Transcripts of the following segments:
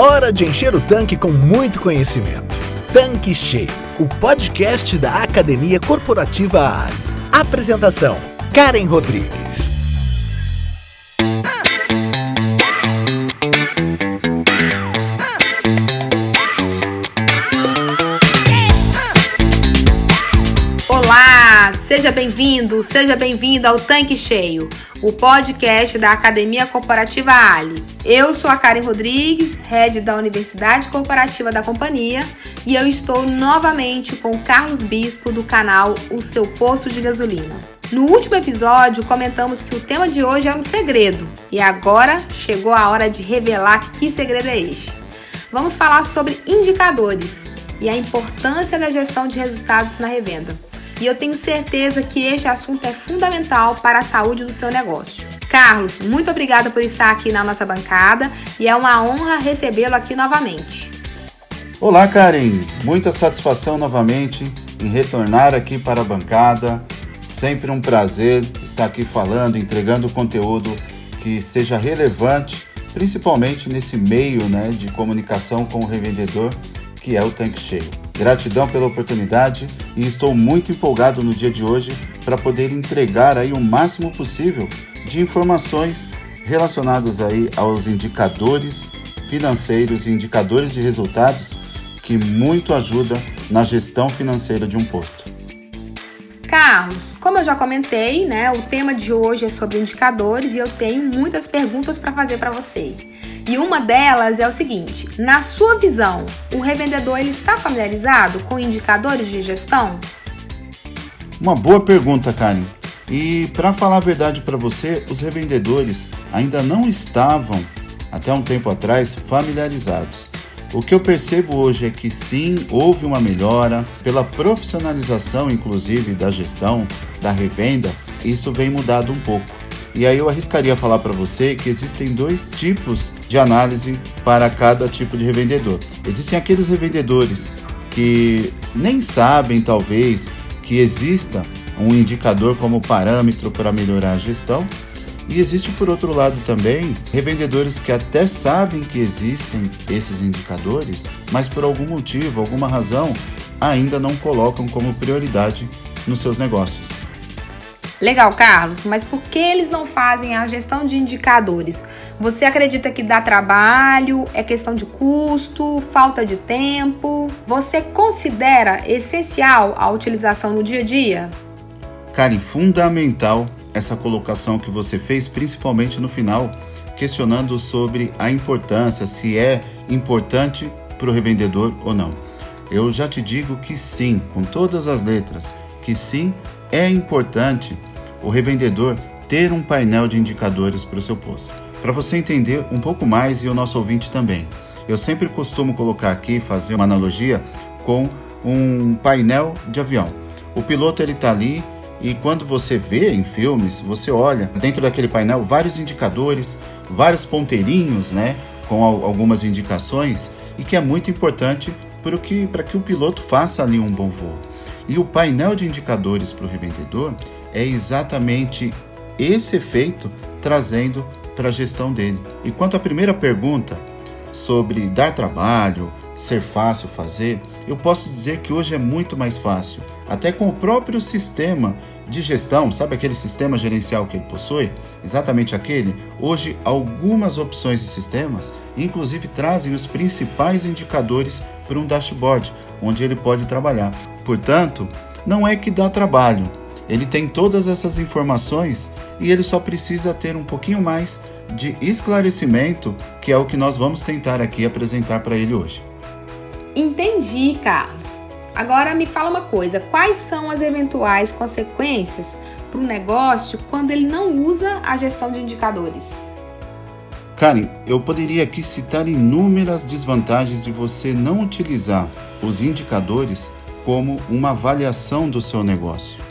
Hora de encher o tanque com muito conhecimento. Tanque Cheio, o podcast da Academia Corporativa Ali. Apresentação: Karen Rodrigues. Seja bem-vindo, seja bem-vindo ao Tanque Cheio, o podcast da Academia Corporativa Ali. Eu sou a Karen Rodrigues, head da Universidade Corporativa da companhia, e eu estou novamente com o Carlos Bispo do canal O Seu Posto de Gasolina. No último episódio, comentamos que o tema de hoje é um segredo, e agora chegou a hora de revelar que segredo é este. Vamos falar sobre indicadores e a importância da gestão de resultados na revenda. E eu tenho certeza que este assunto é fundamental para a saúde do seu negócio. Carlos, muito obrigada por estar aqui na nossa bancada e é uma honra recebê-lo aqui novamente. Olá, Karen. Muita satisfação novamente em retornar aqui para a bancada. Sempre um prazer estar aqui falando, entregando conteúdo que seja relevante, principalmente nesse meio né, de comunicação com o revendedor, que é o tanque cheio. Gratidão pela oportunidade e estou muito empolgado no dia de hoje para poder entregar aí o máximo possível de informações relacionadas aí aos indicadores financeiros e indicadores de resultados que muito ajuda na gestão financeira de um posto. Carlos, como eu já comentei, né, o tema de hoje é sobre indicadores e eu tenho muitas perguntas para fazer para você. E uma delas é o seguinte: na sua visão, o revendedor ele está familiarizado com indicadores de gestão? Uma boa pergunta, Karen. E para falar a verdade para você, os revendedores ainda não estavam, até um tempo atrás, familiarizados. O que eu percebo hoje é que sim, houve uma melhora pela profissionalização, inclusive, da gestão, da revenda, isso vem mudado um pouco. E aí eu arriscaria falar para você que existem dois tipos de análise para cada tipo de revendedor. Existem aqueles revendedores que nem sabem, talvez, que exista um indicador como parâmetro para melhorar a gestão. E existe, por outro lado, também revendedores que até sabem que existem esses indicadores, mas por algum motivo, alguma razão, ainda não colocam como prioridade nos seus negócios. Legal, Carlos, mas por que eles não fazem a gestão de indicadores? Você acredita que dá trabalho? É questão de custo? Falta de tempo? Você considera essencial a utilização no dia a dia? Karen, fundamental essa colocação que você fez, principalmente no final, questionando sobre a importância, se é importante para o revendedor ou não. Eu já te digo que sim, com todas as letras, que sim, é importante o revendedor ter um painel de indicadores para o seu posto. Para você entender um pouco mais e o nosso ouvinte também. Eu sempre costumo colocar aqui, fazer uma analogia com um painel de avião. O piloto ele está ali e quando você vê em filmes, você olha dentro daquele painel vários indicadores, vários ponteirinhos, né, com algumas indicações e que é muito importante para que, para que o piloto faça ali um bom voo. E o painel de indicadores para o revendedor é exatamente esse efeito trazendo para a gestão dele. E quanto à primeira pergunta sobre dar trabalho, ser fácil fazer, eu posso dizer que hoje é muito mais fácil. Até com o próprio sistema de gestão, sabe aquele sistema gerencial que ele possui? Exatamente aquele. Hoje, algumas opções de sistemas, inclusive, trazem os principais indicadores para um dashboard, onde ele pode trabalhar. Portanto, não é que dá trabalho, ele tem todas essas informações e ele só precisa ter um pouquinho mais de esclarecimento, que é o que nós vamos tentar aqui apresentar para ele hoje. Entendi, Carlos. Agora me fala uma coisa: quais são as eventuais consequências para o negócio quando ele não usa a gestão de indicadores? Karen, eu poderia aqui citar inúmeras desvantagens de você não utilizar os indicadores como uma avaliação do seu negócio.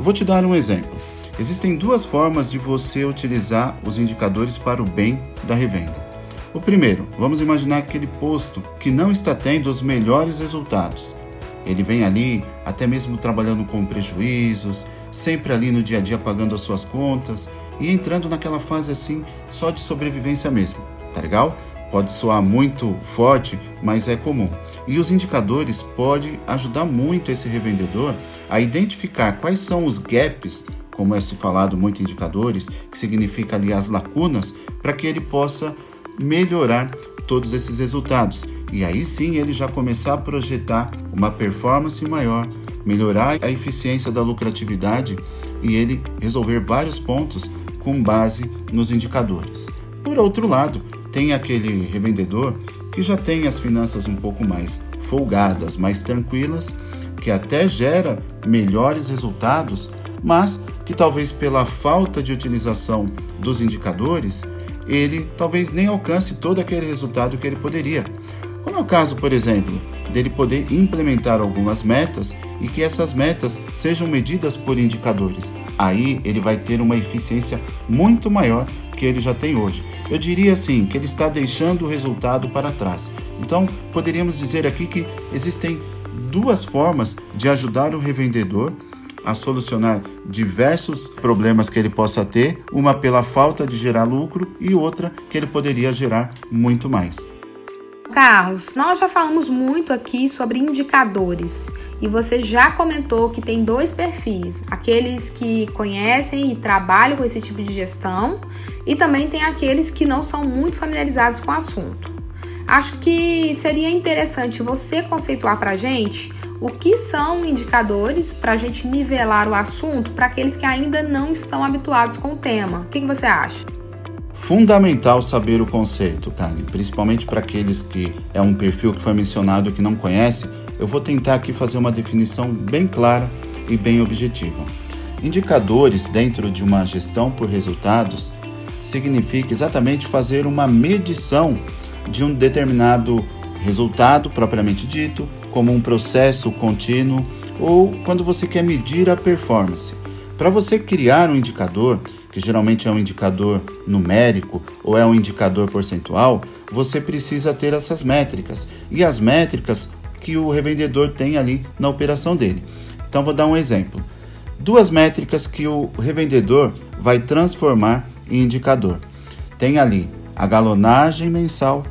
Eu vou te dar um exemplo. Existem duas formas de você utilizar os indicadores para o bem da revenda. O primeiro, vamos imaginar aquele posto que não está tendo os melhores resultados. Ele vem ali até mesmo trabalhando com prejuízos, sempre ali no dia a dia pagando as suas contas e entrando naquela fase assim só de sobrevivência mesmo, tá legal? Pode soar muito forte, mas é comum. E os indicadores podem ajudar muito esse revendedor a identificar quais são os gaps, como é se falado muito indicadores, que significa ali as lacunas, para que ele possa melhorar todos esses resultados. E aí sim ele já começar a projetar uma performance maior, melhorar a eficiência da lucratividade e ele resolver vários pontos com base nos indicadores. Por outro lado, tem aquele revendedor que já tem as finanças um pouco mais folgadas, mais tranquilas, que até gera melhores resultados, mas que talvez pela falta de utilização dos indicadores, ele talvez nem alcance todo aquele resultado que ele poderia. Como é o caso, por exemplo, dele poder implementar algumas metas e que essas metas sejam medidas por indicadores. Aí ele vai ter uma eficiência muito maior que ele já tem hoje. Eu diria assim que ele está deixando o resultado para trás. Então, poderíamos dizer aqui que existem duas formas de ajudar o revendedor a solucionar diversos problemas que ele possa ter, uma pela falta de gerar lucro e outra que ele poderia gerar muito mais. Carlos, nós já falamos muito aqui sobre indicadores e você já comentou que tem dois perfis: aqueles que conhecem e trabalham com esse tipo de gestão, e também tem aqueles que não são muito familiarizados com o assunto. Acho que seria interessante você conceituar para a gente o que são indicadores para a gente nivelar o assunto para aqueles que ainda não estão habituados com o tema. O que, que você acha? Fundamental saber o conceito, Karen, principalmente para aqueles que é um perfil que foi mencionado que não conhece. Eu vou tentar aqui fazer uma definição bem clara e bem objetiva. Indicadores dentro de uma gestão por resultados significa exatamente fazer uma medição de um determinado resultado propriamente dito, como um processo contínuo ou quando você quer medir a performance. Para você criar um indicador, que geralmente é um indicador numérico ou é um indicador percentual, você precisa ter essas métricas e as métricas que o revendedor tem ali na operação dele. Então vou dar um exemplo. Duas métricas que o revendedor vai transformar em indicador. Tem ali a galonagem mensal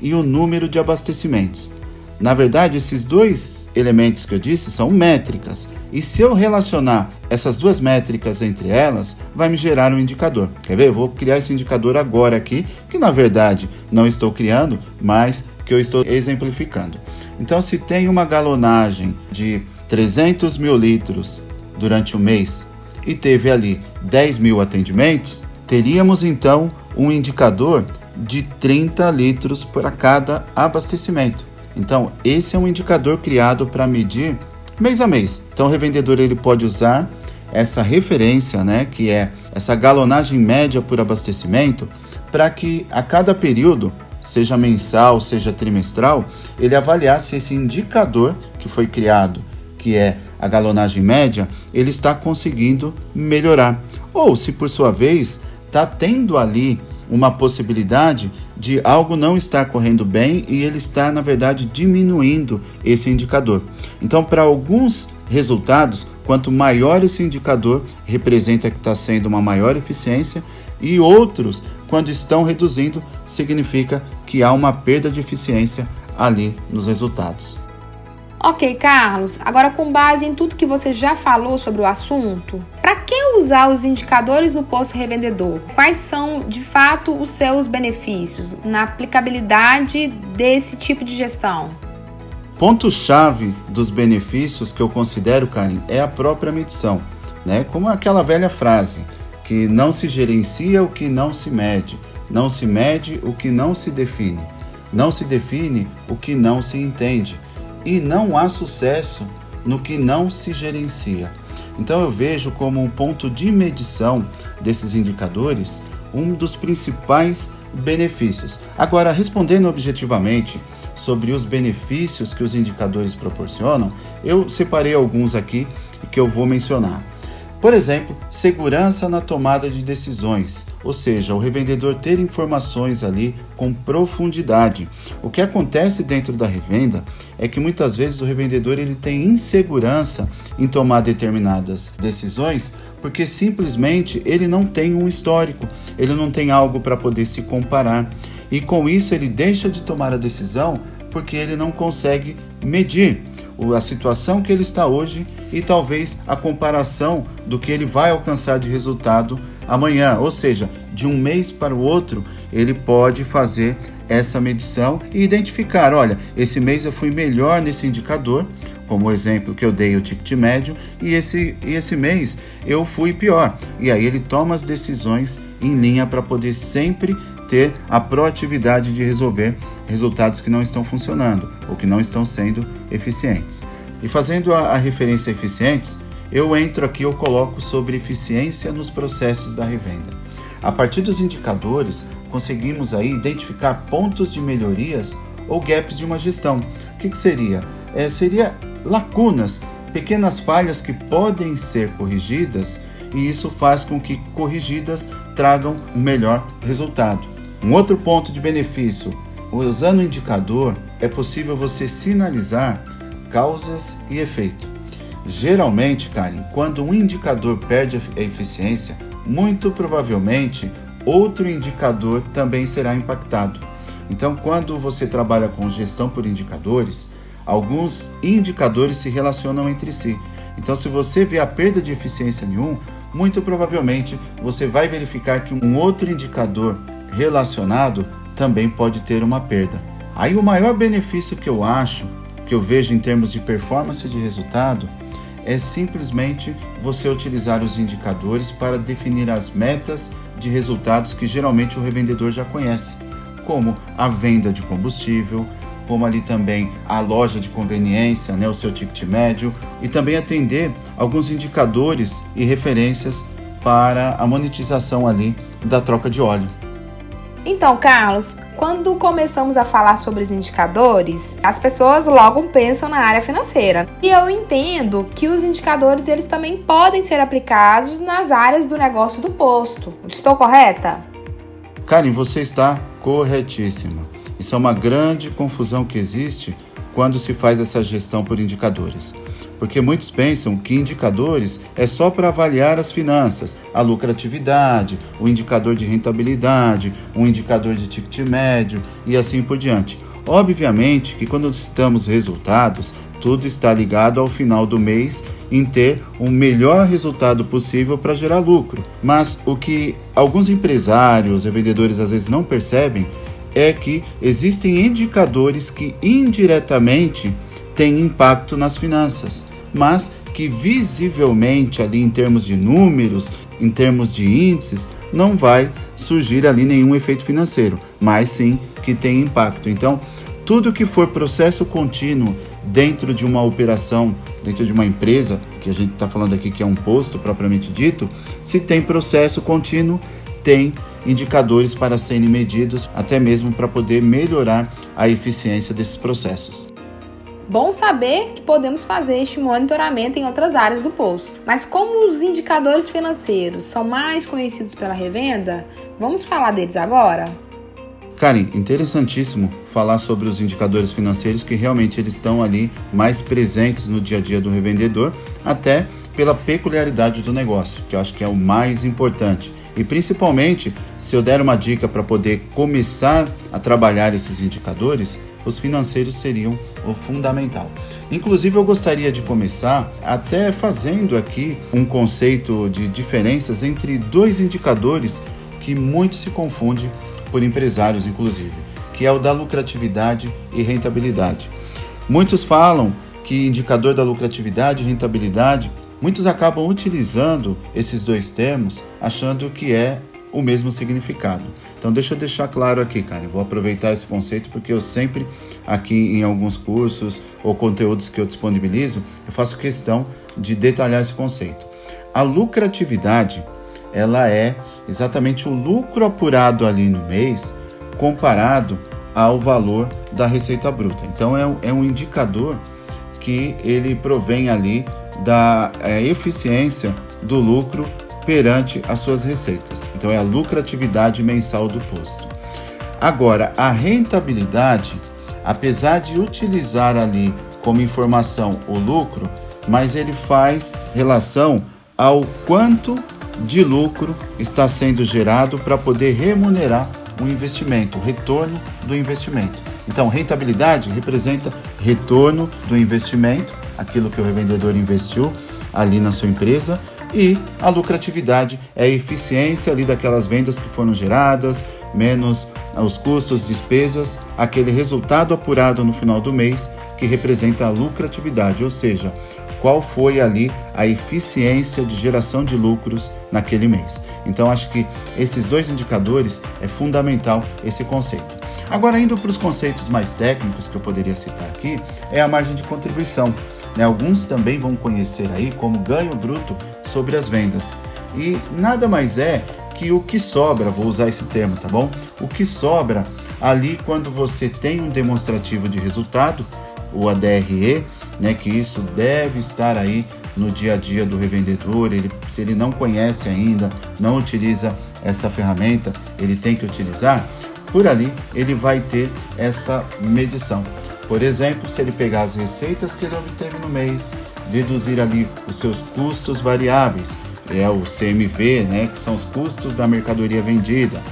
e o número de abastecimentos. Na verdade, esses dois elementos que eu disse são métricas, e se eu relacionar essas duas métricas entre elas, vai me gerar um indicador. Quer ver? Eu vou criar esse indicador agora aqui, que na verdade não estou criando, mas que eu estou exemplificando. Então, se tem uma galonagem de 300 mil litros durante o mês e teve ali 10 mil atendimentos, teríamos então um indicador de 30 litros para cada abastecimento. Então, esse é um indicador criado para medir mês a mês. Então, o revendedor ele pode usar essa referência, né, que é essa galonagem média por abastecimento, para que a cada período, seja mensal, seja trimestral, ele avaliasse esse indicador que foi criado, que é a galonagem média, ele está conseguindo melhorar. Ou se por sua vez está tendo ali uma possibilidade de algo não estar correndo bem e ele está, na verdade, diminuindo esse indicador. Então, para alguns resultados, quanto maior esse indicador, representa que está sendo uma maior eficiência, e outros, quando estão reduzindo, significa que há uma perda de eficiência ali nos resultados. Ok, Carlos, agora com base em tudo que você já falou sobre o assunto, para que usar os indicadores no posto revendedor? Quais são de fato os seus benefícios na aplicabilidade desse tipo de gestão? Ponto-chave dos benefícios que eu considero, Karen, é a própria medição, né? Como aquela velha frase que não se gerencia o que não se mede, não se mede o que não se define, não se define o que não se entende e não há sucesso no que não se gerencia. Então eu vejo como um ponto de medição desses indicadores um dos principais benefícios. Agora, respondendo objetivamente sobre os benefícios que os indicadores proporcionam, eu separei alguns aqui que eu vou mencionar. Por exemplo, segurança na tomada de decisões, ou seja, o revendedor ter informações ali com profundidade. O que acontece dentro da revenda é que muitas vezes o revendedor ele tem insegurança em tomar determinadas decisões porque simplesmente ele não tem um histórico, ele não tem algo para poder se comparar. e com isso ele deixa de tomar a decisão porque ele não consegue medir a situação que ele está hoje e talvez a comparação do que ele vai alcançar de resultado amanhã, ou seja, de um mês para o outro, ele pode fazer essa medição e identificar, olha, esse mês eu fui melhor nesse indicador, como o exemplo que eu dei o ticket médio, e esse, e esse mês eu fui pior. E aí ele toma as decisões em linha para poder sempre ter a proatividade de resolver resultados que não estão funcionando ou que não estão sendo eficientes. E fazendo a, a referência a eficientes, eu entro aqui, eu coloco sobre eficiência nos processos da revenda. A partir dos indicadores, conseguimos aí identificar pontos de melhorias ou gaps de uma gestão. O que, que seria? É, seria lacunas, pequenas falhas que podem ser corrigidas e isso faz com que corrigidas tragam um melhor resultado. Um outro ponto de benefício: usando o indicador, é possível você sinalizar causas e efeito. Geralmente, Karen, quando um indicador perde a eficiência, muito provavelmente outro indicador também será impactado. Então, quando você trabalha com gestão por indicadores, alguns indicadores se relacionam entre si. Então, se você vê a perda de eficiência em um, muito provavelmente você vai verificar que um outro indicador relacionado também pode ter uma perda. Aí, o maior benefício que eu acho, que eu vejo em termos de performance de resultado, é simplesmente você utilizar os indicadores para definir as metas de resultados que geralmente o revendedor já conhece, como a venda de combustível, como ali também a loja de conveniência, né, o seu ticket médio, e também atender alguns indicadores e referências para a monetização ali da troca de óleo. Então, Carlos, quando começamos a falar sobre os indicadores, as pessoas logo pensam na área financeira. E eu entendo que os indicadores eles também podem ser aplicados nas áreas do negócio do posto. Estou correta? Karen, você está corretíssima. Isso é uma grande confusão que existe quando se faz essa gestão por indicadores. Porque muitos pensam que indicadores é só para avaliar as finanças, a lucratividade, o indicador de rentabilidade, um indicador de ticket médio e assim por diante. Obviamente que quando citamos resultados, tudo está ligado ao final do mês em ter o melhor resultado possível para gerar lucro. Mas o que alguns empresários e vendedores às vezes não percebem é que existem indicadores que indiretamente têm impacto nas finanças, mas que visivelmente ali em termos de números, em termos de índices, não vai surgir ali nenhum efeito financeiro, mas sim que tem impacto. Então, tudo que for processo contínuo dentro de uma operação, dentro de uma empresa, que a gente está falando aqui que é um posto propriamente dito, se tem processo contínuo, tem indicadores para serem medidos, até mesmo para poder melhorar a eficiência desses processos. Bom saber que podemos fazer este monitoramento em outras áreas do posto. Mas como os indicadores financeiros são mais conhecidos pela revenda, vamos falar deles agora? Karen, interessantíssimo falar sobre os indicadores financeiros que realmente eles estão ali mais presentes no dia a dia do revendedor, até pela peculiaridade do negócio, que eu acho que é o mais importante. E principalmente, se eu der uma dica para poder começar a trabalhar esses indicadores, os financeiros seriam o fundamental. Inclusive, eu gostaria de começar até fazendo aqui um conceito de diferenças entre dois indicadores que muito se confunde por empresários, inclusive, que é o da lucratividade e rentabilidade. Muitos falam que indicador da lucratividade e rentabilidade Muitos acabam utilizando esses dois termos achando que é o mesmo significado. Então deixa eu deixar claro aqui, cara. Eu vou aproveitar esse conceito porque eu sempre aqui em alguns cursos ou conteúdos que eu disponibilizo, eu faço questão de detalhar esse conceito. A lucratividade, ela é exatamente o lucro apurado ali no mês comparado ao valor da receita bruta. Então é, é um indicador que ele provém ali da é, eficiência do lucro perante as suas receitas. Então é a lucratividade mensal do posto. Agora, a rentabilidade, apesar de utilizar ali como informação o lucro, mas ele faz relação ao quanto de lucro está sendo gerado para poder remunerar o investimento, o retorno do investimento. Então, rentabilidade representa retorno do investimento, aquilo que o revendedor investiu ali na sua empresa, e a lucratividade é a eficiência ali daquelas vendas que foram geradas, menos os custos, despesas, aquele resultado apurado no final do mês que representa a lucratividade, ou seja, qual foi ali a eficiência de geração de lucros naquele mês. Então acho que esses dois indicadores é fundamental esse conceito. Agora indo para os conceitos mais técnicos que eu poderia citar aqui, é a margem de contribuição. Né? Alguns também vão conhecer aí como ganho bruto sobre as vendas. E nada mais é que o que sobra, vou usar esse termo, tá bom? O que sobra ali quando você tem um demonstrativo de resultado, o ADRE, né, que isso deve estar aí no dia a dia do revendedor, ele, se ele não conhece ainda, não utiliza essa ferramenta, ele tem que utilizar, por ali ele vai ter essa medição. Por exemplo, se ele pegar as receitas que ele obteve no mês, deduzir ali os seus custos variáveis, é o CMV, né, que são os custos da mercadoria vendida,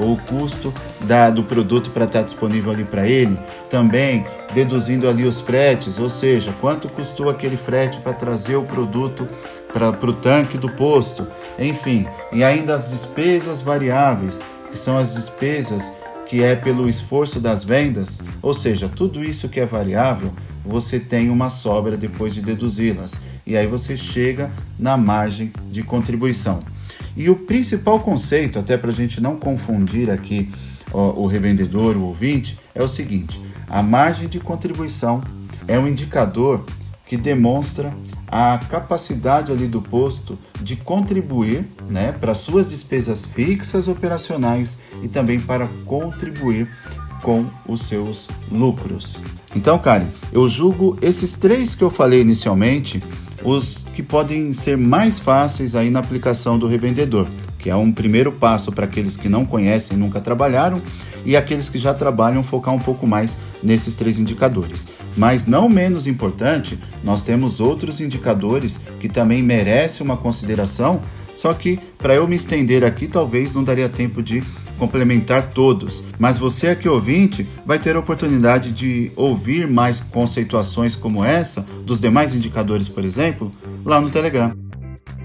ou o custo da, do produto para estar disponível ali para ele, também deduzindo ali os fretes, ou seja, quanto custou aquele frete para trazer o produto para o tanque do posto, enfim, e ainda as despesas variáveis, que são as despesas que é pelo esforço das vendas, ou seja, tudo isso que é variável, você tem uma sobra depois de deduzi-las. E aí você chega na margem de contribuição. E o principal conceito, até para a gente não confundir aqui ó, o revendedor, o ouvinte, é o seguinte: a margem de contribuição é um indicador que demonstra a capacidade ali do posto de contribuir né, para suas despesas fixas operacionais e também para contribuir com os seus lucros. Então, Karen, eu julgo esses três que eu falei inicialmente os que podem ser mais fáceis aí na aplicação do revendedor, que é um primeiro passo para aqueles que não conhecem, nunca trabalharam e aqueles que já trabalham focar um pouco mais nesses três indicadores. Mas não menos importante, nós temos outros indicadores que também merecem uma consideração, só que para eu me estender aqui talvez não daria tempo de complementar todos, mas você aqui ouvinte vai ter a oportunidade de ouvir mais conceituações como essa dos demais indicadores, por exemplo, lá no Telegram.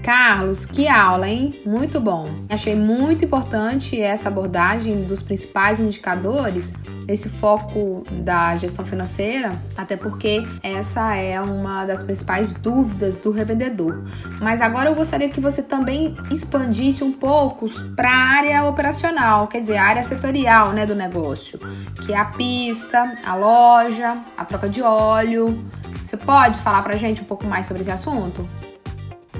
Carlos, que aula, hein? Muito bom. Achei muito importante essa abordagem dos principais indicadores, esse foco da gestão financeira, até porque essa é uma das principais dúvidas do revendedor. Mas agora eu gostaria que você também expandisse um pouco para a área operacional, quer dizer, a área setorial né, do negócio, que é a pista, a loja, a troca de óleo. Você pode falar para a gente um pouco mais sobre esse assunto?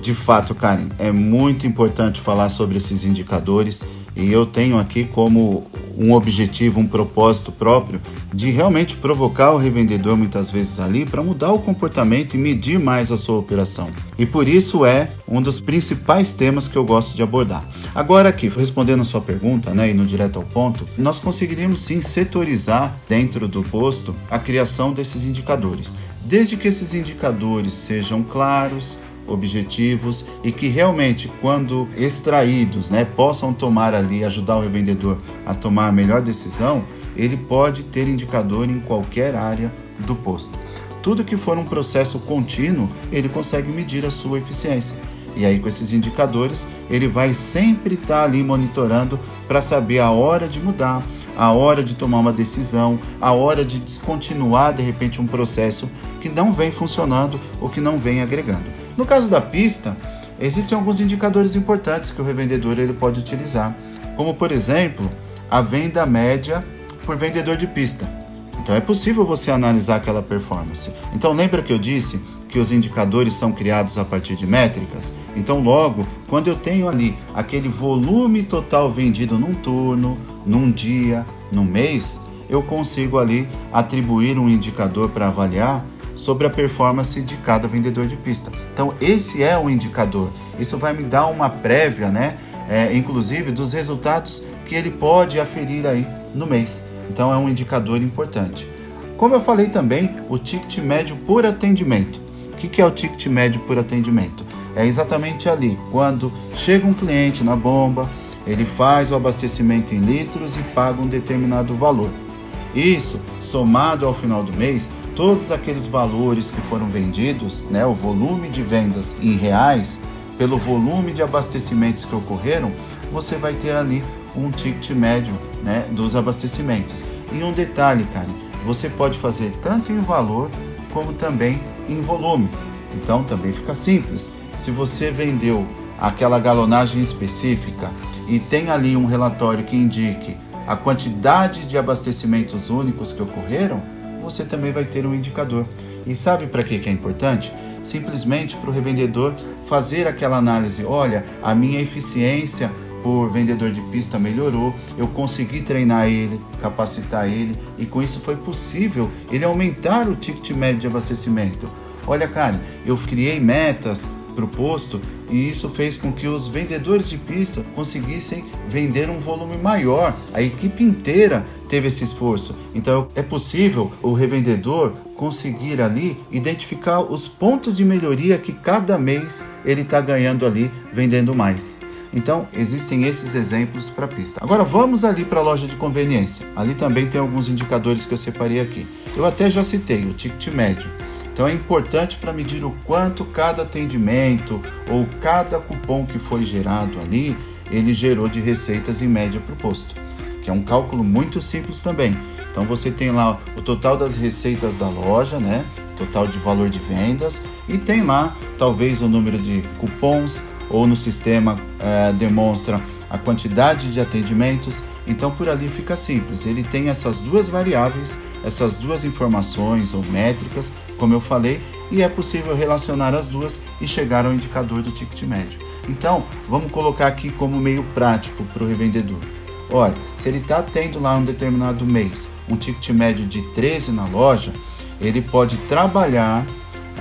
De fato, Karen, é muito importante falar sobre esses indicadores e eu tenho aqui como um objetivo, um propósito próprio de realmente provocar o revendedor muitas vezes ali para mudar o comportamento e medir mais a sua operação. E por isso é um dos principais temas que eu gosto de abordar. Agora aqui, respondendo a sua pergunta, né, e no direto ao ponto, nós conseguiríamos sim setorizar dentro do posto a criação desses indicadores. Desde que esses indicadores sejam claros, objetivos e que realmente, quando extraídos, né, possam tomar ali, ajudar o revendedor a tomar a melhor decisão, ele pode ter indicador em qualquer área do posto. Tudo que for um processo contínuo, ele consegue medir a sua eficiência. E aí, com esses indicadores, ele vai sempre estar ali monitorando para saber a hora de mudar, a hora de tomar uma decisão, a hora de descontinuar de repente um processo que não vem funcionando ou que não vem agregando. No caso da pista, existem alguns indicadores importantes que o revendedor ele pode utilizar, como por exemplo, a venda média por vendedor de pista. Então é possível você analisar aquela performance. Então lembra que eu disse que os indicadores são criados a partir de métricas? Então logo, quando eu tenho ali aquele volume total vendido num turno, num dia, num mês, eu consigo ali atribuir um indicador para avaliar sobre a performance de cada vendedor de pista. Então, esse é o indicador. Isso vai me dar uma prévia, né? É, inclusive dos resultados que ele pode aferir aí no mês. Então, é um indicador importante. Como eu falei também, o ticket médio por atendimento. O que é o ticket médio por atendimento? É exatamente ali, quando chega um cliente na bomba, Ele faz o abastecimento em litros e paga um determinado valor. Isso, somado ao final do mês, todos aqueles valores que foram vendidos, né, o volume de vendas em reais, pelo volume de abastecimentos que ocorreram, você vai ter ali um ticket médio né, dos abastecimentos. E um detalhe, cara, você pode fazer tanto em valor como também em volume. Então também fica simples. Se você vendeu aquela galonagem específica e tem ali um relatório que indique a quantidade de abastecimentos únicos que ocorreram, você também vai ter um indicador. E sabe para que é importante? Simplesmente para o revendedor fazer aquela análise: olha, a minha eficiência por vendedor de pista melhorou, eu consegui treinar ele, capacitar ele e com isso foi possível ele aumentar o ticket médio de abastecimento. Olha, cara, eu criei metas para o posto e isso fez com que os vendedores de pista conseguissem vender um volume maior. A equipe inteira teve esse esforço. Então é possível o revendedor conseguir ali identificar os pontos de melhoria que cada mês ele está ganhando ali vendendo mais. Então, existem esses exemplos para pista. Agora, vamos ali para a loja de conveniência. Ali também tem alguns indicadores que eu separei aqui. Eu até já citei o ticket médio. Então é importante para medir o quanto cada atendimento ou cada cupom que foi gerado ali, ele gerou de receitas em média para o posto, que é um cálculo muito simples também. Então você tem lá o total das receitas da loja, né? Total de valor de vendas e tem lá talvez o número de cupons ou no sistema é, demonstra a quantidade de atendimentos. Então por ali fica simples. Ele tem essas duas variáveis, essas duas informações ou métricas, como eu falei, e é possível relacionar as duas e chegar ao indicador do ticket médio. Então vamos colocar aqui como meio prático para o revendedor. Olha, se ele está tendo lá um determinado mês um ticket médio de 13 na loja, ele pode trabalhar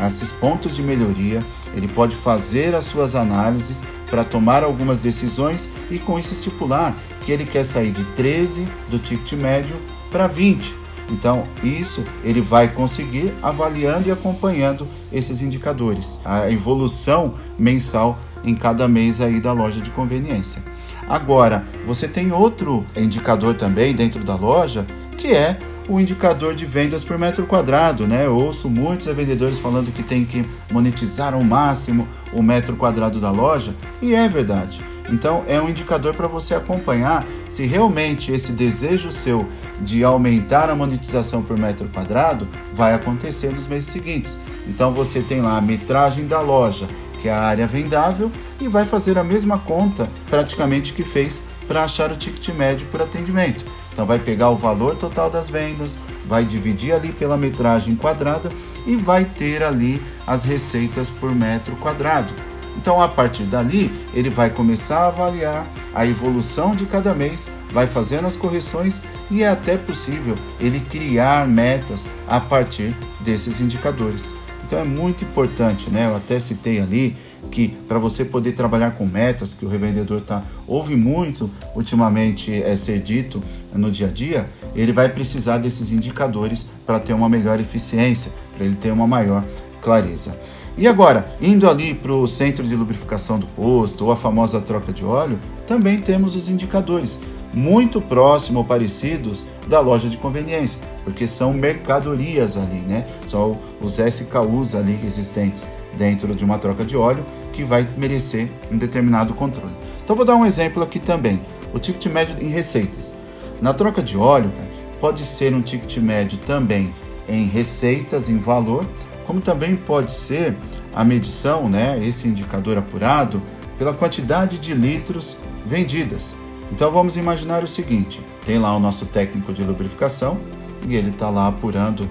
esses pontos de melhoria, ele pode fazer as suas análises para tomar algumas decisões e com isso estipular que ele quer sair de 13 do ticket médio para 20. Então, isso ele vai conseguir avaliando e acompanhando esses indicadores, a evolução mensal em cada mês aí da loja de conveniência. Agora, você tem outro indicador também dentro da loja, que é o indicador de vendas por metro quadrado, né? Eu ouço muitos vendedores falando que tem que monetizar ao máximo o metro quadrado da loja, e é verdade. Então é um indicador para você acompanhar se realmente esse desejo seu de aumentar a monetização por metro quadrado vai acontecer nos meses seguintes. Então você tem lá a metragem da loja, que é a área vendável, e vai fazer a mesma conta praticamente que fez para achar o ticket médio por atendimento. Então vai pegar o valor total das vendas, vai dividir ali pela metragem quadrada e vai ter ali as receitas por metro quadrado. Então a partir dali ele vai começar a avaliar a evolução de cada mês, vai fazendo as correções e é até possível ele criar metas a partir desses indicadores. Então é muito importante, né? Eu até citei ali que para você poder trabalhar com metas, que o revendedor tá ouve muito ultimamente é ser dito no dia a dia, ele vai precisar desses indicadores para ter uma melhor eficiência, para ele ter uma maior clareza. E agora, indo ali para o centro de lubrificação do posto ou a famosa troca de óleo, também temos os indicadores muito próximos ou parecidos da loja de conveniência, porque são mercadorias ali, né? São os SKUs ali existentes dentro de uma troca de óleo que vai merecer um determinado controle. Então vou dar um exemplo aqui também, o ticket médio em receitas. Na troca de óleo, pode ser um ticket médio também em receitas, em valor, como também pode ser a medição, né, esse indicador apurado, pela quantidade de litros vendidas. Então vamos imaginar o seguinte: tem lá o nosso técnico de lubrificação e ele está lá apurando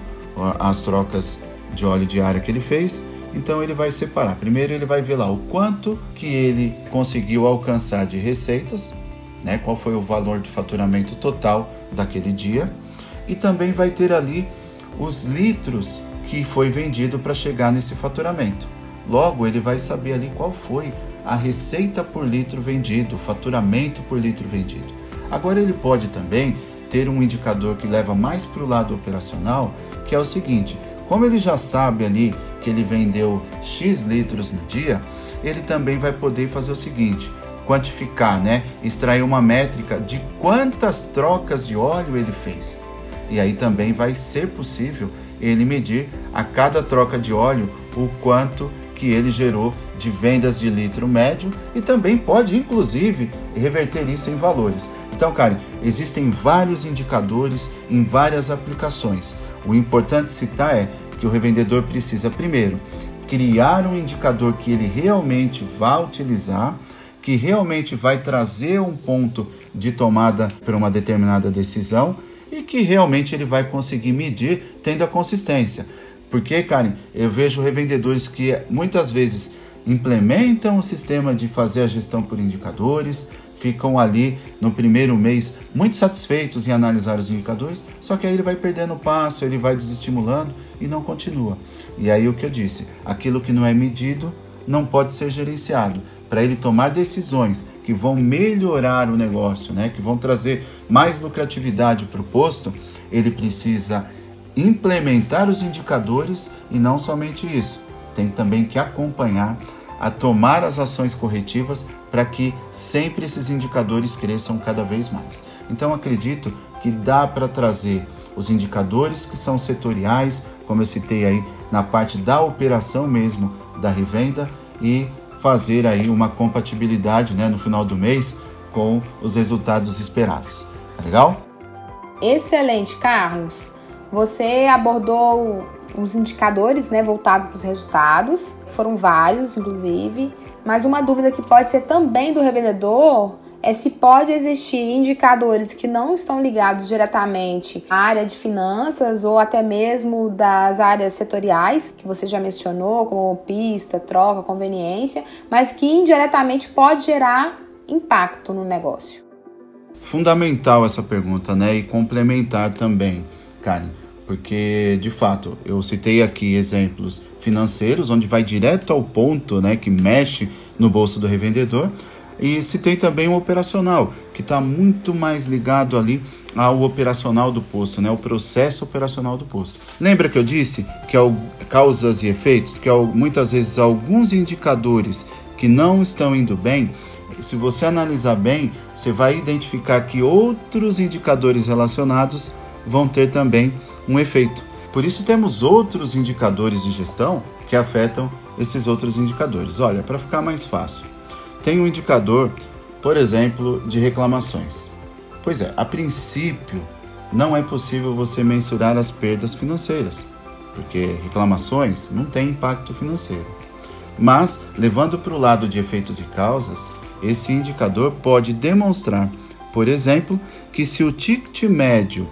as trocas de óleo diária que ele fez. Então ele vai separar. Primeiro ele vai ver lá o quanto que ele conseguiu alcançar de receitas, né? Qual foi o valor de faturamento total daquele dia e também vai ter ali os litros que foi vendido para chegar nesse faturamento. Logo, ele vai saber ali qual foi a receita por litro vendido, o faturamento por litro vendido. Agora, ele pode também ter um indicador que leva mais para o lado operacional, que é o seguinte: como ele já sabe ali que ele vendeu X litros no dia, ele também vai poder fazer o seguinte: quantificar, né? Extrair uma métrica de quantas trocas de óleo ele fez. E aí também vai ser possível ele medir a cada troca de óleo o quanto que ele gerou de vendas de litro médio e também pode, inclusive, reverter isso em valores. Então, Karen, existem vários indicadores em várias aplicações. O importante citar é que o revendedor precisa, primeiro, criar um indicador que ele realmente vá utilizar, que realmente vai trazer um ponto de tomada para uma determinada decisão e que realmente ele vai conseguir medir tendo a consistência. Porque, Karen, eu vejo revendedores que muitas vezes implementam o sistema de fazer a gestão por indicadores, ficam ali no primeiro mês muito satisfeitos em analisar os indicadores, só que aí ele vai perdendo passo, ele vai desestimulando e não continua. E aí o que eu disse, aquilo que não é medido não pode ser gerenciado. Para ele tomar decisões que vão melhorar o negócio, né, que vão trazer mais lucratividade para o posto, ele precisa implementar os indicadores e não somente isso, tem também que acompanhar a tomar as ações corretivas para que sempre esses indicadores cresçam cada vez mais. Então acredito que dá para trazer os indicadores que são setoriais, como eu citei aí na parte da operação mesmo da revenda e fazer aí uma compatibilidade né, no final do mês com os resultados esperados. Tá legal? Excelente, Carlos. Você abordou os indicadores né, voltados para os resultados, foram vários, inclusive, mas uma dúvida que pode ser também do revendedor é se pode existir indicadores que não estão ligados diretamente à área de finanças ou até mesmo das áreas setoriais, que você já mencionou, como pista, troca, conveniência, mas que indiretamente pode gerar impacto no negócio. Fundamental essa pergunta, né? E complementar também, Karen, porque de fato eu citei aqui exemplos financeiros onde vai direto ao ponto, né, que mexe no bolso do revendedor e se tem também o operacional, que está muito mais ligado ali ao operacional do posto, né? o processo operacional do posto. Lembra que eu disse que há causas e efeitos, que há muitas vezes alguns indicadores que não estão indo bem, se você analisar bem, você vai identificar que outros indicadores relacionados vão ter também um efeito. Por isso temos outros indicadores de gestão que afetam esses outros indicadores. Olha, para ficar mais fácil, tem um indicador, por exemplo, de reclamações. Pois é, a princípio, não é possível você mensurar as perdas financeiras, porque reclamações não têm impacto financeiro. Mas, levando para o lado de efeitos e causas, esse indicador pode demonstrar, por exemplo, que se o ticket médio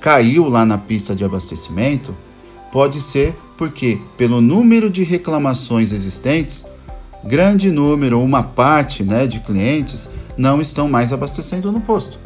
caiu lá na pista de abastecimento, pode ser porque, pelo número de reclamações existentes, grande número, uma parte né, de clientes não estão mais abastecendo no posto.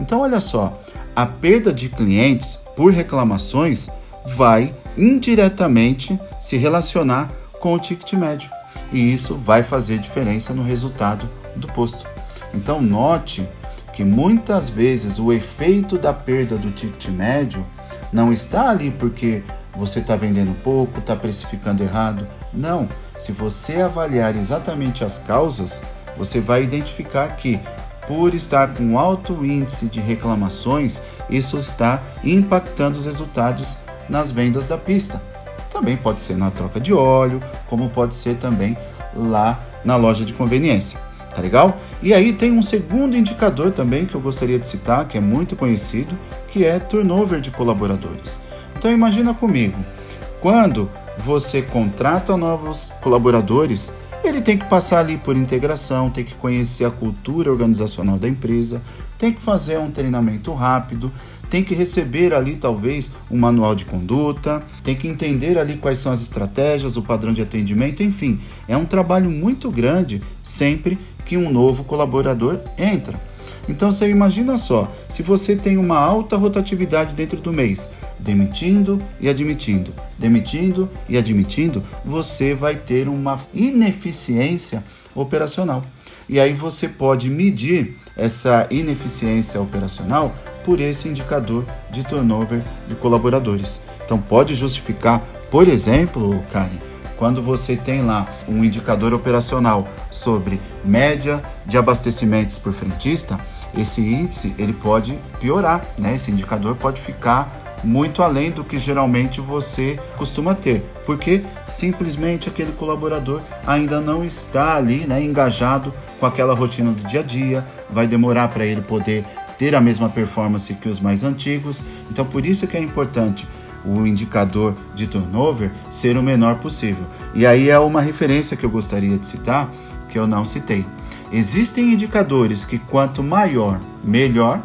Então, olha só, a perda de clientes por reclamações vai indiretamente se relacionar com o ticket médio e isso vai fazer diferença no resultado do posto. Então, note que muitas vezes o efeito da perda do ticket médio não está ali porque você está vendendo pouco, está precificando errado. Não. Se você avaliar exatamente as causas, você vai identificar que, por estar com alto índice de reclamações, isso está impactando os resultados nas vendas da pista. Também pode ser na troca de óleo, como pode ser também lá na loja de conveniência. Tá legal? E aí tem um segundo indicador também que eu gostaria de citar, que é muito conhecido, que é turnover de colaboradores. Então imagina comigo, quando você contrata novos colaboradores, ele tem que passar ali por integração, tem que conhecer a cultura organizacional da empresa, tem que fazer um treinamento rápido, tem que receber ali talvez um manual de conduta, tem que entender ali quais são as estratégias, o padrão de atendimento, enfim, é um trabalho muito grande sempre que um novo colaborador entra. Então você imagina só, se você tem uma alta rotatividade dentro do mês, demitindo e admitindo, demitindo e admitindo, você vai ter uma ineficiência operacional. E aí você pode medir essa ineficiência operacional por esse indicador de turnover de colaboradores. Então pode justificar, por exemplo, Karen, Quando você tem lá um indicador operacional sobre média de abastecimentos por frentista, esse índice ele pode piorar, né? Esse indicador pode ficar muito além do que geralmente você costuma ter, porque simplesmente aquele colaborador ainda não está ali, né, engajado com aquela rotina do dia a dia, vai demorar para ele poder ter a mesma performance que os mais antigos. Então, por isso que é importante o indicador de turnover ser o menor possível. E aí é uma referência que eu gostaria de citar, que eu não citei. Existem indicadores que quanto maior, melhor,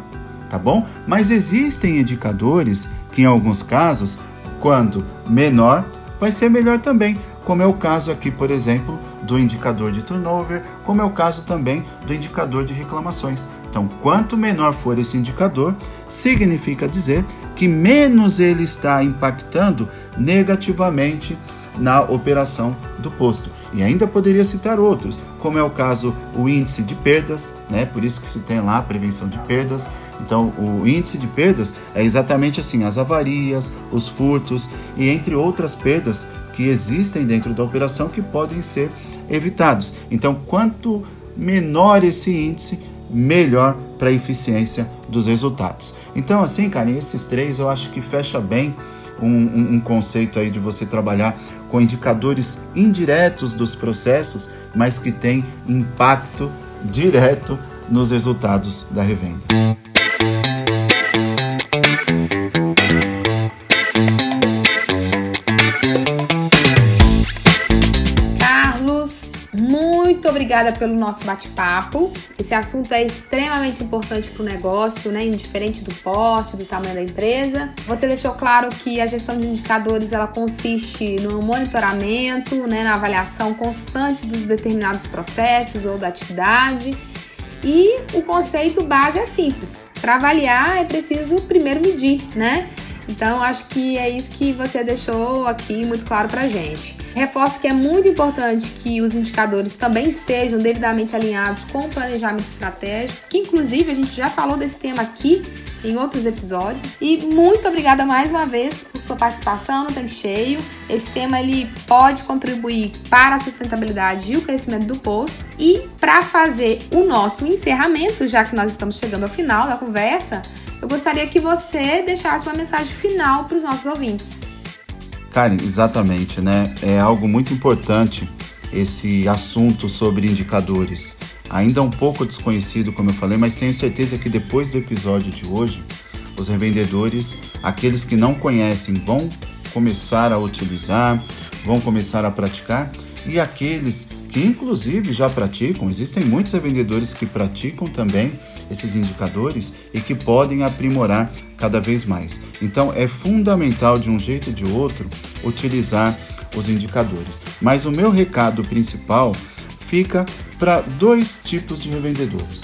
tá bom? Mas existem indicadores que em alguns casos, quando menor, vai ser melhor também, como é o caso aqui, por exemplo, do indicador de turnover, como é o caso também do indicador de reclamações. Então, quanto menor for esse indicador, significa dizer que menos ele está impactando negativamente na operação do posto. E ainda poderia citar outros, como é o caso o índice de perdas, né? Por isso que se tem lá a prevenção de perdas. Então, o índice de perdas é exatamente assim, as avarias, os furtos e entre outras perdas que existem dentro da operação que podem ser evitados. Então, quanto menor esse índice, melhor para a eficiência dos resultados. Então, assim, cara, esses três eu acho que fecha bem um, um, um, conceito aí de você trabalhar com indicadores indiretos dos processos, mas que tem impacto direto nos resultados da revenda. Obrigada pelo nosso bate-papo. Esse assunto é extremamente importante para o negócio, né? Indiferente do porte, do tamanho da empresa. Você deixou claro que a gestão de indicadores ela consiste no monitoramento, né? na avaliação constante dos determinados processos ou da atividade. E o conceito base é simples. Para avaliar é preciso primeiro medir, né? Então, acho que é isso que você deixou aqui muito claro para gente. Reforço que é muito importante que os indicadores também estejam devidamente alinhados com o planejamento estratégico, que inclusive a gente já falou desse tema aqui em outros episódios. E muito obrigada mais uma vez por sua participação no Tanque Cheio. Esse tema ele pode contribuir para a sustentabilidade e o crescimento do posto. E para fazer o nosso encerramento, já que nós estamos chegando ao final da conversa, eu gostaria que você deixasse uma mensagem final para os nossos ouvintes. Karen, exatamente, né? É algo muito importante esse assunto sobre indicadores. Ainda um pouco desconhecido, como eu falei, mas tenho certeza que depois do episódio de hoje, os revendedores, aqueles que não conhecem, vão começar a utilizar, vão começar a praticar e aqueles que inclusive já praticam, existem muitos revendedores que praticam também esses indicadores e que podem aprimorar cada vez mais. Então é fundamental de um jeito ou de outro utilizar os indicadores. Mas o meu recado principal fica para dois tipos de revendedores.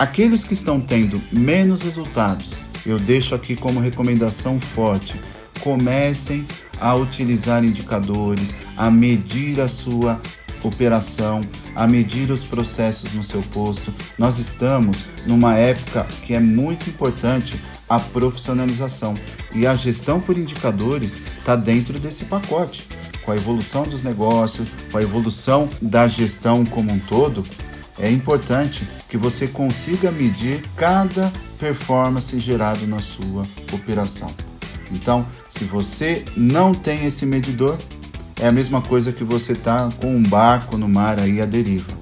Aqueles que estão tendo menos resultados, eu deixo aqui como recomendação forte: comecem a utilizar indicadores, a medir a sua operação, a medir os processos no seu posto. Nós estamos numa época que é muito importante a profissionalização e a gestão por indicadores está dentro desse pacote. Com a evolução dos negócios, com a evolução da gestão como um todo, é importante que você consiga medir cada performance gerado na sua operação. Então, se você não tem esse medidor, é a mesma coisa que você tá com um barco no mar aí à deriva.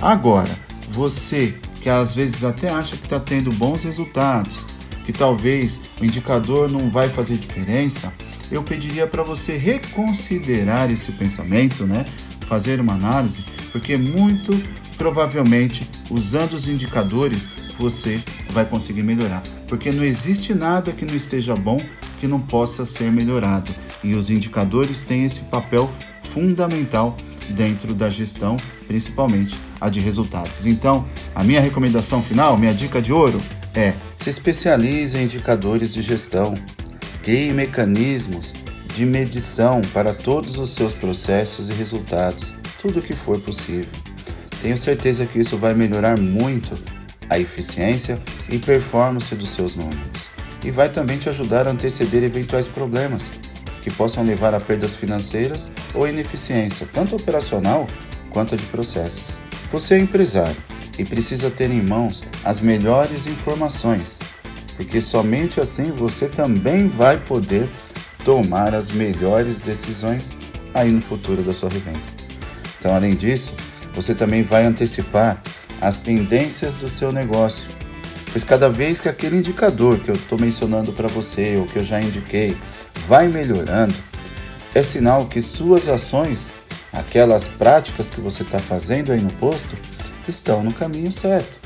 Agora, você que às vezes até acha que está tendo bons resultados, que talvez o indicador não vai fazer diferença, eu pediria para você reconsiderar esse pensamento, né? Fazer uma análise, porque muito provavelmente usando os indicadores você vai conseguir melhorar, porque não existe nada que não esteja bom que não possa ser melhorado. E os indicadores têm esse papel fundamental dentro da gestão, principalmente a de resultados. Então, a minha recomendação final, minha dica de ouro é: se especialize em indicadores de gestão, crie mecanismos de medição para todos os seus processos e resultados, tudo o que for possível. Tenho certeza que isso vai melhorar muito a eficiência e performance dos seus números e vai também te ajudar a anteceder eventuais problemas. que possam levar a perdas financeiras ou ineficiência, tanto operacional quanto de processos. Você é empresário e precisa ter em mãos as melhores informações, porque somente assim você também vai poder tomar as melhores decisões aí no futuro da sua revenda. Então, além disso, você também vai antecipar as tendências do seu negócio, pois cada vez que aquele indicador que eu estou mencionando para você ou que eu já indiquei vai melhorando, é sinal que suas ações, aquelas práticas que você está fazendo aí no posto, estão no caminho certo.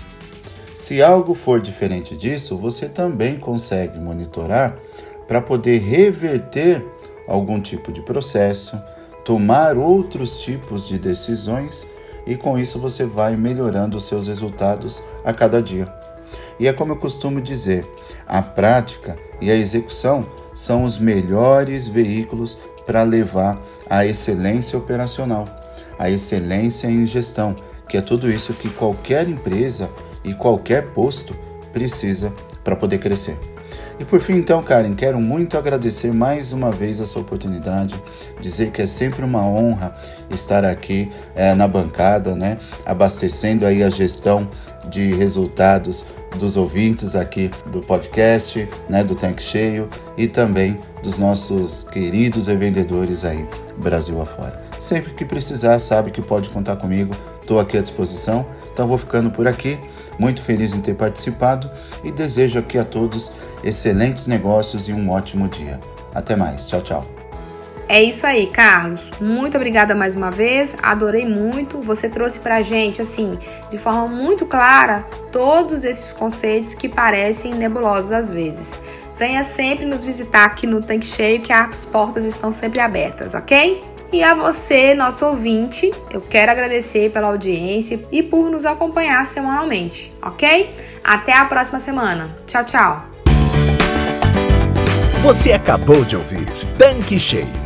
Se algo for diferente disso, você também consegue monitorar para poder reverter algum tipo de processo, tomar outros tipos de decisões e com isso você vai melhorando os seus resultados a cada dia. E é como eu costumo dizer, a prática e a execução são os melhores veículos para levar à excelência operacional, à excelência em gestão, que é tudo isso que qualquer empresa e qualquer posto precisa para poder crescer. E por fim, então, Karen, quero muito agradecer mais uma vez essa oportunidade, dizer que é sempre uma honra estar aqui é, na bancada, né, abastecendo aí a gestão de resultados dos ouvintes aqui do podcast, né, do Tanque Cheio e também dos nossos queridos revendedores aí, Brasil afora. Sempre que precisar, sabe que pode contar comigo, estou aqui à disposição. Então vou ficando por aqui, muito feliz em ter participado e desejo aqui a todos excelentes negócios e um ótimo dia. Até mais, tchau, tchau. É isso aí, Carlos. Muito obrigada mais uma vez. Adorei muito. Você trouxe pra gente, assim, de forma muito clara, todos esses conceitos que parecem nebulosos às vezes. Venha sempre nos visitar aqui no Tanque Cheio, que as portas estão sempre abertas, ok? E a você, nosso ouvinte, eu quero agradecer pela audiência e por nos acompanhar semanalmente, ok? Até a próxima semana. Tchau, tchau. Você acabou de ouvir Tanque Cheio